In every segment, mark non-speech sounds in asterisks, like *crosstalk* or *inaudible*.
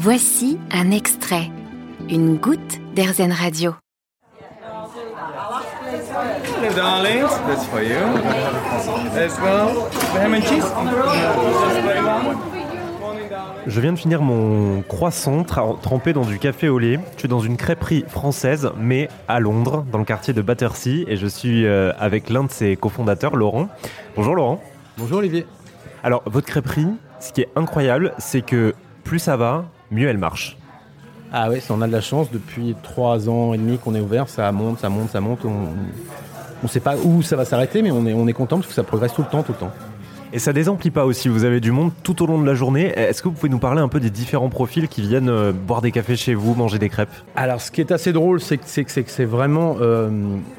Voici un extrait, une goutte d'Airzen Radio. Hello, darlings. That's for you. As well, the ham and cheese? Je viens de finir mon croissant tra- trempé dans du café au lait. Je suis dans une crêperie française, mais à Londres, dans le quartier de Battersea, et je suis euh, avec l'un de ses cofondateurs, Laurent. Bonjour Laurent. Bonjour Olivier. Alors, votre crêperie, ce qui est incroyable, c'est que plus ça va, mieux elle marche. Ah oui, on a de la chance. Depuis trois ans et demi qu'on est ouvert, ça monte, ça monte, ça monte. On ne sait pas où ça va s'arrêter, mais on est, on est content parce que ça progresse tout le temps, tout le temps. Et ça désemplit pas aussi, vous avez du monde tout au long de la journée. Est-ce que vous pouvez nous parler un peu des différents profils qui viennent euh, boire des cafés chez vous, manger des crêpes? Alors, ce qui est assez drôle, c'est que c'est, vraiment euh,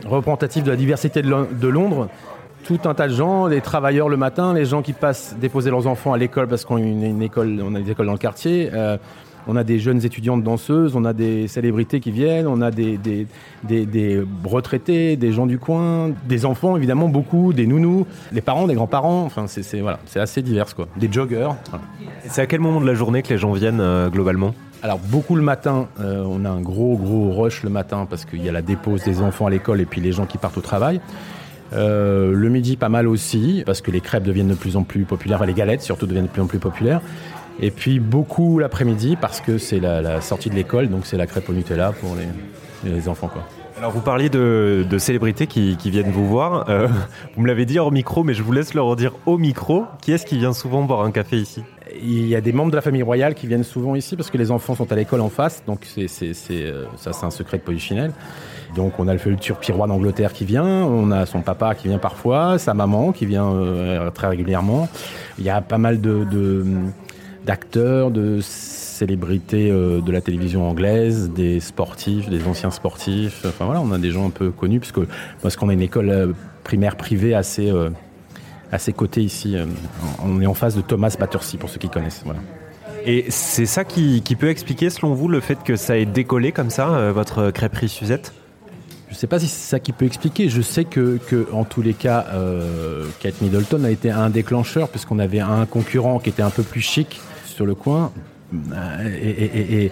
représentatif de la diversité de Londres. Tout un tas de gens, les travailleurs le matin, les gens qui passent déposer leurs enfants à l'école parce qu'on a une, une école, on a des écoles dans le quartier. euh, on a des jeunes étudiantes danseuses, on a des célébrités qui viennent, on a des, des, des- des retraités, des gens du coin, des enfants évidemment beaucoup, des nounous, les parents, des grands-parents. Enfin, c'est, voilà, c'est assez divers quoi. Des joggeurs. voilà. C'est à quel moment de la journée que les gens viennent euh, globalement? Alors beaucoup le matin, euh, on a un gros gros rush le matin parce qu'il y a la dépose des enfants à l'école et puis les gens qui partent au travail. Euh, le midi pas mal aussi parce que les crêpes deviennent de plus en plus populaires, les galettes surtout deviennent de plus en plus populaires. Et puis beaucoup l'après-midi parce que c'est la, sortie de l'école donc c'est la crêpe au Nutella pour les, enfants quoi. Alors vous parliez de, célébrités qui, qui viennent vous voir. Euh, *laughs* vous me l'avez dit hors micro, mais je vous laisse le redire au micro. Qui est-ce qui vient souvent boire un café ici? Il y a des membres de la famille royale qui viennent souvent ici parce que les enfants sont à l'école en face, donc c'est, euh, ça c'est un secret de polichinelle. Donc on a le futur roi d'Angleterre qui vient, on a son papa qui vient parfois, sa maman qui vient euh, très régulièrement. Il y a pas mal d'acteurs, de célébrités euh, de la télévision anglaise, des sportifs, des anciens sportifs. Enfin voilà, on a des gens un peu connus parce que parce qu'on a une école primaire privée assez assez cotée ici. euh, On est en face de Thomas Battersea pour ceux qui connaissent. Voilà. Et c'est ça qui, qui peut expliquer, selon vous, le fait que ça ait décollé comme ça, euh, votre crêperie Suzette? Je ne sais pas si c'est ça qui peut expliquer. Je sais que, que en tous les cas, euh, Kate Middleton a été un déclencheur puisqu'on avait un concurrent qui était un peu plus chic sur le coin. Et, et- et- et-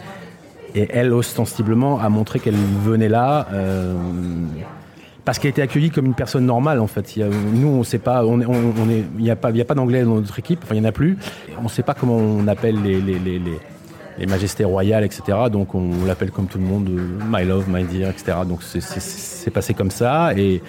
et elle, ostensiblement, a montré qu'elle venait là. euh, parce qu'elle a été accueillie comme une personne normale en fait. Nous, on sait pas, il n'y a pas, d'anglais dans notre équipe. Enfin, il y en a plus. On ne sait pas comment on appelle les, majestés royales, etc. Donc on l'appelle comme tout le monde, euh, my love, my dear, etc. Donc c'est- passé comme ça et,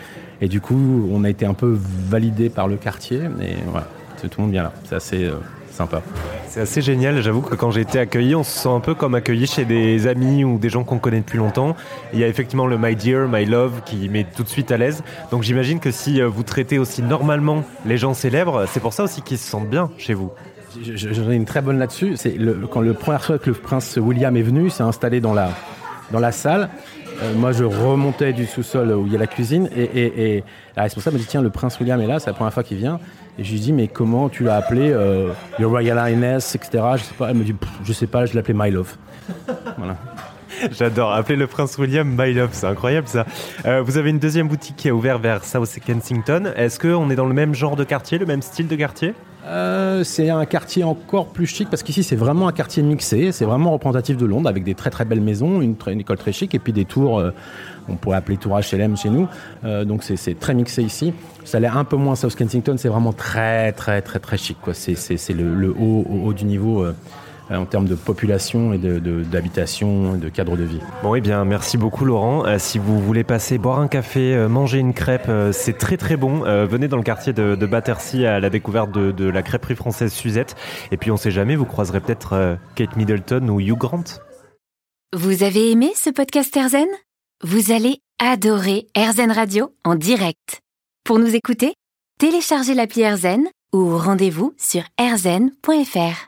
du coup on a été un peu validé par le quartier et voilà, tout le monde vient là. C'est assez euh, sympa. C'est assez génial, j'avoue que quand j'ai été accueilli, on se sent un peu comme accueilli chez des amis ou des gens qu'on connaît depuis longtemps. Il y a effectivement le My Dear, My Love qui met tout de suite à l'aise. Donc j'imagine que si euh, vous traitez aussi normalement les gens célèbres, c'est pour ça aussi qu'ils se sentent bien chez vous. Je- je- J'en ai une très bonne là-dessus. C'est le, quand le première fois que le prince William est venu, s'est installé dans la, dans la salle. Euh, moi, je remontais du sous-sol où il y a la cuisine et, la responsable m'a dit Tiens, le prince William est là, c'est la première fois qu'il vient. Et je lui dis Mais comment tu l'as appelé euh, Your Royal Highness, etc. Je sais pas. Elle me dit Je sais pas, je l'appelais My Love. voilà. *laughs* J'adore, appeler le prince William My Love, c'est incroyable ça. Euh, vous avez une deuxième boutique qui a ouvert vers South Kensington. Est-ce qu'on est dans le même genre de quartier, le même style de quartier? Euh, c'est un quartier encore plus chic parce qu'ici c'est vraiment un quartier mixé, c'est vraiment représentatif de Londres avec des très très belles maisons, une, école très chic et puis des tours, euh, on pourrait appeler tours HLM chez nous. Euh, donc c'est- très mixé ici. Ça l'est un peu moins South Kensington, c'est vraiment très très très très chic. C'est le, haut, au haut du niveau en termes de population et de- de- d'habitation et de cadre de vie. Bon, eh bien, merci beaucoup, Laurent. Euh, si vous voulez passer, boire un café, euh, manger une crêpe, euh, c'est très très bon. Euh, venez dans le quartier de, de Battersea à la découverte de, de la crêperie française Suzette. Et puis, on sait jamais, vous croiserez peut-être euh, Kate Middleton ou Hugh Grant. Vous avez aimé ce podcast Airzen Vous allez adorer Airzen Radio en direct. Pour nous écouter, téléchargez l'appli Airzen ou rendez-vous sur airzen.fr.